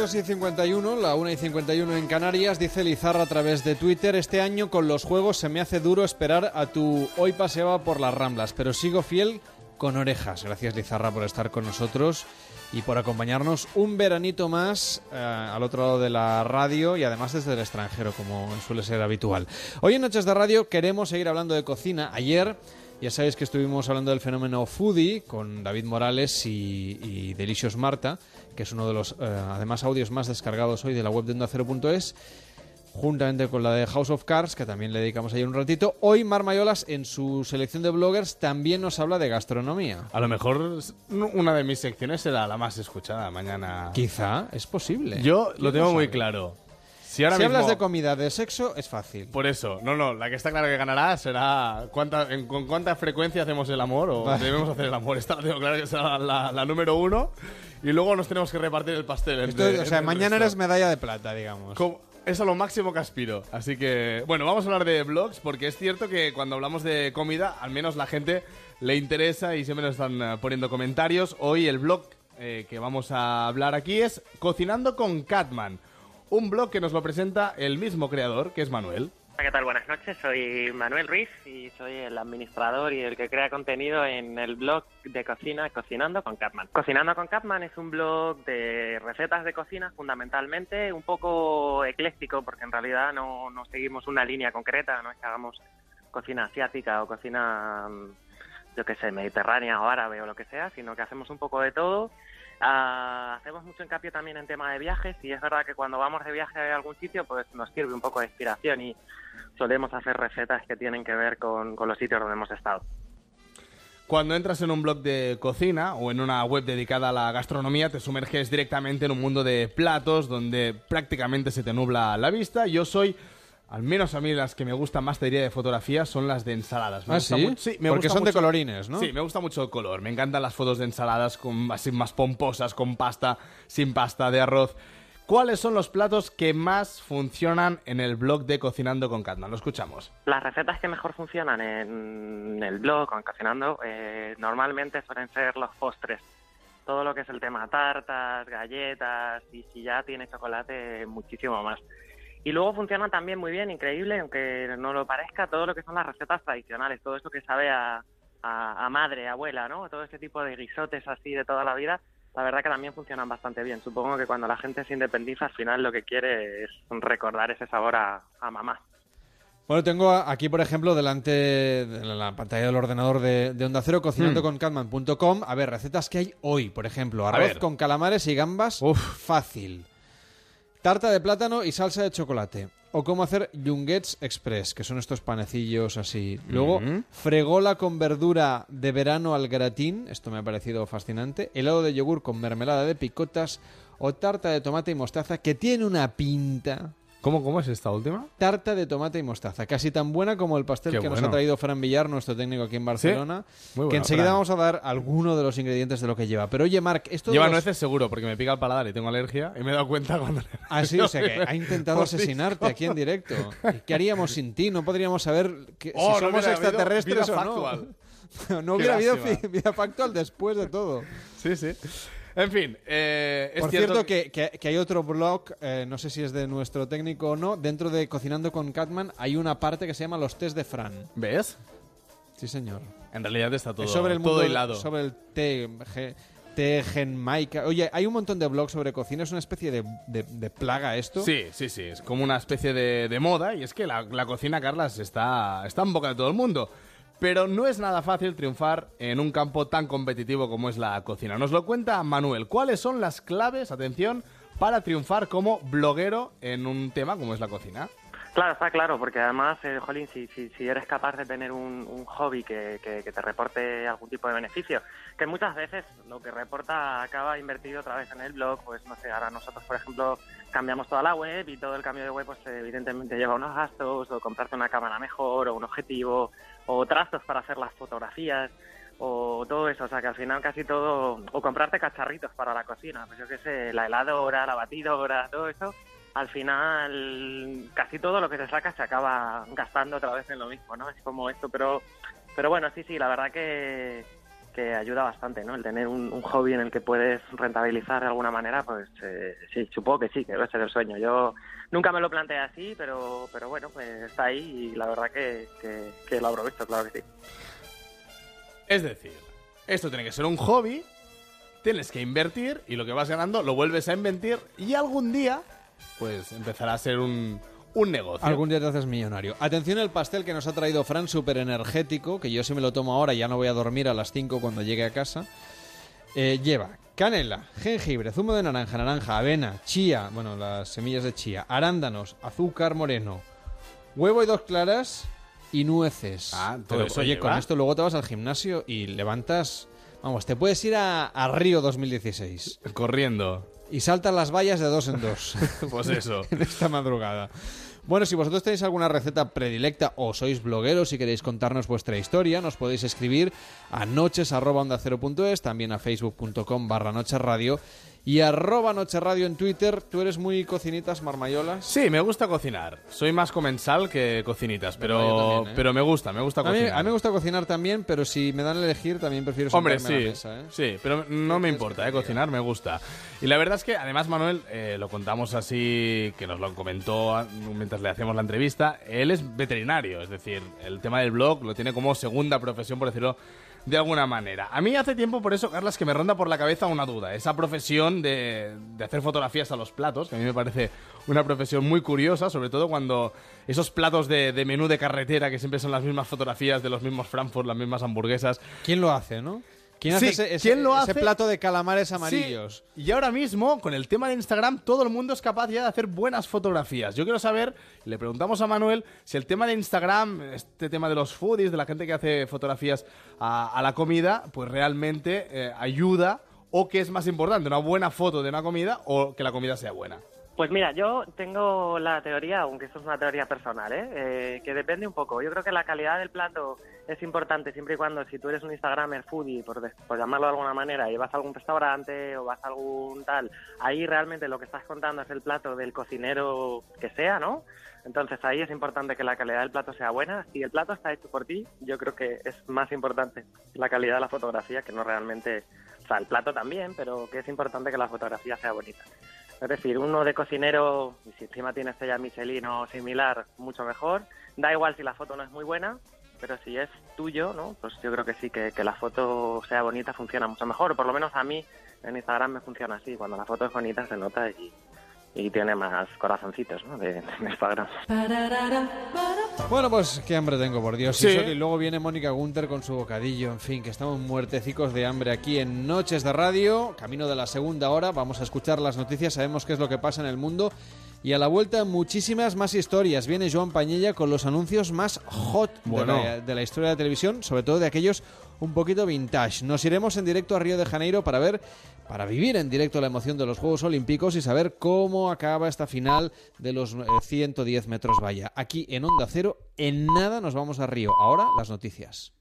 2 y 51, la 1 y 51 en Canarias, dice Lizarra a través de Twitter, este año con los juegos se me hace duro esperar a tu hoy paseaba por las Ramblas, pero sigo fiel con orejas. Gracias Lizarra por estar con nosotros y por acompañarnos un veranito más eh, al otro lado de la radio y además desde el extranjero, como suele ser habitual. Hoy en Noches de Radio queremos seguir hablando de cocina. Ayer ya sabéis que estuvimos hablando del fenómeno foodie con David Morales y, y Delicious Marta, que es uno de los, eh, además, audios más descargados hoy de la web de Onda0.es juntamente con la de House of Cards, que también le dedicamos ayer un ratito. Hoy Mar Mayolas, en su selección de bloggers, también nos habla de gastronomía. A lo mejor una de mis secciones será la más escuchada mañana. Quizá, es posible. Yo lo tengo muy claro. Si, ahora hablas de comida, de sexo, es fácil. Por eso, no, no, la que está clara que ganará será cuánta, con cuánta frecuencia hacemos el amor o debemos hacer el amor. Esta la tengo clara que será la, número uno y luego nos tenemos que repartir el pastel. o sea, mañana eres medalla de plata, digamos. es a lo máximo que aspiro. Así que, bueno, vamos a hablar de blogs porque es cierto que cuando hablamos de comida, al menos la gente le interesa y siempre nos están eh, poniendo comentarios. Hoy el blog eh, que vamos a hablar aquí es Cocinando con Catman un blog que nos lo presenta el mismo creador, que es Manuel. ¿Qué tal? Buenas noches, soy Manuel Ruiz y soy el administrador y el que crea contenido en el blog de cocina Cocinando con Capman. Cocinando con Capman es un blog de recetas de cocina fundamentalmente, un poco ecléctico porque en realidad no, no seguimos una línea concreta, no es que hagamos cocina asiática o cocina, yo qué sé, mediterránea o árabe o lo que sea, sino que hacemos un poco de todo Ah, hacemos mucho hincapié también en tema de viajes y es verdad que cuando vamos de viaje a algún sitio pues nos sirve un poco de inspiración y solemos hacer recetas que tienen que ver con, con los sitios donde hemos estado. Cuando entras en un blog de cocina o en una web dedicada a la gastronomía, te sumerges directamente en un mundo de platos donde prácticamente se te nubla la vista. Yo soy al menos a mí las que me gustan más, te diría, de fotografía son las de ensaladas. Me ¿Ah, sí? sí me Porque son de colorines, ¿no? Sí, me gusta mucho el color. Me encantan las fotos de ensaladas con, así más pomposas, con pasta, sin pasta, de arroz. ¿Cuáles son los platos que más funcionan en el blog de Cocinando con Catman? Lo escuchamos. Las recetas que mejor funcionan en el blog con Cocinando eh, normalmente suelen ser los postres. Todo lo que es el tema tartas, galletas y si ya tiene chocolate, muchísimo más. Y luego funciona también muy bien, increíble, aunque no lo parezca, todo lo que son las recetas tradicionales, todo eso que sabe a, a, madre, abuela, ¿no? Todo ese tipo de guisotes así de toda la vida, la verdad que también funcionan bastante bien. Supongo que cuando la gente se independiza, al final lo que quiere es recordar ese sabor a, mamá. Bueno, tengo aquí, por ejemplo, delante de la pantalla del ordenador de, Onda Cero, cocinando mm. con Catman.com. A ver, recetas que hay hoy, por ejemplo. Arroz con calamares y gambas, Uf. fácil. Tarta de plátano y salsa de chocolate. O cómo hacer Junguets Express, que son estos panecillos así. Luego, fregola con verdura de verano al gratín. Esto me ha parecido fascinante. Helado de yogur con mermelada de picotas. O tarta de tomate y mostaza, que tiene una pinta. ¿Cómo, ¿Cómo es esta última? Tarta de tomate y mostaza, casi tan buena como el pastel que nos ha traído Fran Villar, nuestro técnico aquí en Barcelona. que enseguida vamos a dar alguno de los ingredientes de lo que lleva. Pero oye, Marc, esto. Lleva nueces seguro, porque me pica el paladar y tengo alergia y me he dado cuenta cuando. Ah, sí, o sea que ha intentado asesinarte aquí en directo. ¿Qué haríamos sin ti? No podríamos saber que, oh, si somos extraterrestres o no. no hubiera habido vida factual después de todo. Sí, sí. En fin, eh, Por cierto, que... Que, hay otro blog, eh, no sé si es de nuestro técnico o no, dentro de Cocinando con Catman hay una parte que se llama Los test de Fran. ¿Ves? Sí, señor. En realidad está todo, sobre el todo hilado. Sobre el té, té genmaica. Oye, hay un montón de blogs sobre cocina, es una especie de, plaga esto. Sí, sí, sí, es como una especie de, moda y es que la, la cocina, Carlas, está, está en boca de todo el mundo. Pero no es nada fácil triunfar en un campo tan competitivo como es la cocina. Nos lo cuenta Manuel. ¿Cuáles son las claves, atención, para triunfar como bloguero en un tema como es la cocina? Claro, está claro, porque además, eh, Jolín, si, si, eres capaz de tener un, hobby que, te reporte algún tipo de beneficio, que muchas veces lo que reporta acaba invertido otra vez en el blog, pues no sé, ahora nosotros, por ejemplo, cambiamos toda la web y todo el cambio de web, pues evidentemente lleva unos gastos, o comprarte una cámara mejor, o un objetivo, o trastos para hacer las fotografías, o todo eso, o sea que al final casi todo, o comprarte cacharritos para la cocina, pues yo qué sé, la heladora, la batidora, todo eso al final casi todo lo que se saca se acaba gastando otra vez en lo mismo, ¿no? Es como esto, pero pero bueno, sí, sí, la verdad que, que ayuda bastante, ¿no? El tener un, hobby en el que puedes rentabilizar de alguna manera, pues eh, sí, supongo que sí, que debe ser el sueño. Yo nunca me lo planteé así, pero, pero bueno, pues está ahí y la verdad que, que, que lo aprovecho, claro que sí. Es decir, esto tiene que ser un hobby, tienes que invertir y lo que vas ganando lo vuelves a invertir y algún día, pues empezará a ser un, un negocio. Algún día te haces millonario. Atención al pastel que nos ha traído Fran, súper energético, que yo si me lo tomo ahora ya no voy a dormir a las 5 cuando llegue a casa. Eh, lleva canela, jengibre, zumo de naranja, naranja, avena, chía, bueno, las semillas de chía, arándanos, azúcar moreno, huevo y dos claras y nueces. Ah, todo Pero, eso oye, lleva. con esto luego te vas al gimnasio y levantas... Vamos, te puedes ir a, a Río 2016 Corriendo. Y saltas las vallas de dos en dos. Pues eso. en esta madrugada. Bueno, si vosotros tenéis alguna receta predilecta o sois blogueros y queréis contarnos vuestra historia, nos podéis escribir a noches.onda0.es, también a facebook.com barra nochesradio y arroba nochesradio en Twitter. ¿Tú eres muy cocinitas, marmayolas? Sí, me gusta cocinar. Soy más comensal que cocinitas, pero, también, ¿eh? pero me gusta, me gusta A mí, cocinar. a mí me gusta cocinar también, pero si me dan a elegir también prefiero Hombre, a sí, la mesa, ¿eh? sí, pero no me importa, eh, cocinar me gusta. Y la verdad es que, además, Manuel, eh, lo contamos así, que nos lo comentó mientras le hacíamos la entrevista, él es veterinario, es decir, el tema del blog lo tiene como segunda profesión, por decirlo de alguna manera. A mí hace tiempo, por eso, Carlas, que me ronda por la cabeza una duda. Esa profesión de, de hacer fotografías a los platos, que a mí me parece una profesión muy curiosa, sobre todo cuando esos platos de, de menú de carretera, que siempre son las mismas fotografías de los mismos Frankfurt, las mismas hamburguesas, ¿Quién lo hace, no? ¿Quién Sí, hace ese, ese- ¿quién lo ese hace? plato de calamares amarillos? Sí, y ahora mismo, con el tema de Instagram, todo el mundo es capaz ya de hacer buenas fotografías. Yo quiero saber, le preguntamos a Manuel, si el tema de Instagram, este tema de los foodies, de la gente que hace fotografías a, a la comida, pues realmente eh, ayuda o que es más importante, una buena foto de una comida o que la comida sea buena. Pues mira, yo tengo la teoría, aunque esto es una teoría personal, ¿eh? Eh, que depende un poco. Yo creo que la calidad del plato es importante siempre y cuando, si tú eres un Instagramer foodie, por, de- por llamarlo de alguna manera, y vas a algún restaurante o vas a algún tal, ahí realmente lo que estás contando es el plato del cocinero que sea, ¿no? Entonces ahí es importante que la calidad del plato sea buena. Si el plato está hecho por ti, yo creo que es más importante la calidad de la fotografía que no realmente, o sea, el plato también, pero que es importante que la fotografía sea bonita. Es decir, uno de cocinero, y si encima tiene estrella Michelin o similar, mucho mejor. Da igual si la foto no es muy buena, pero si es tuyo, ¿no? Pues yo creo que sí, que, que la foto sea bonita funciona mucho mejor. Por lo menos a mí en Instagram me funciona así. Cuando la foto es bonita se nota y, y tiene más corazoncitos, ¿no? De, de Instagram. Bueno, pues qué hambre tengo, por Dios. Sí. Y, y luego viene Mónica Gunter con su bocadillo. En fin, que estamos muertecicos de hambre aquí en Noches de Radio. Camino de la segunda hora. Vamos a escuchar las noticias. Sabemos qué es lo que pasa en el mundo. Y a la vuelta, muchísimas más historias. Viene Joan Pañella con los anuncios más hot de la- de la historia de la televisión, sobre todo de aquellos un poquito vintage. Nos iremos en directo a Río de Janeiro para ver, para vivir en directo la emoción de los Juegos Olímpicos y saber cómo acaba esta final de los eh, 110 metros valla. Aquí en Onda Cero, en nada nos vamos a Río. Ahora las noticias.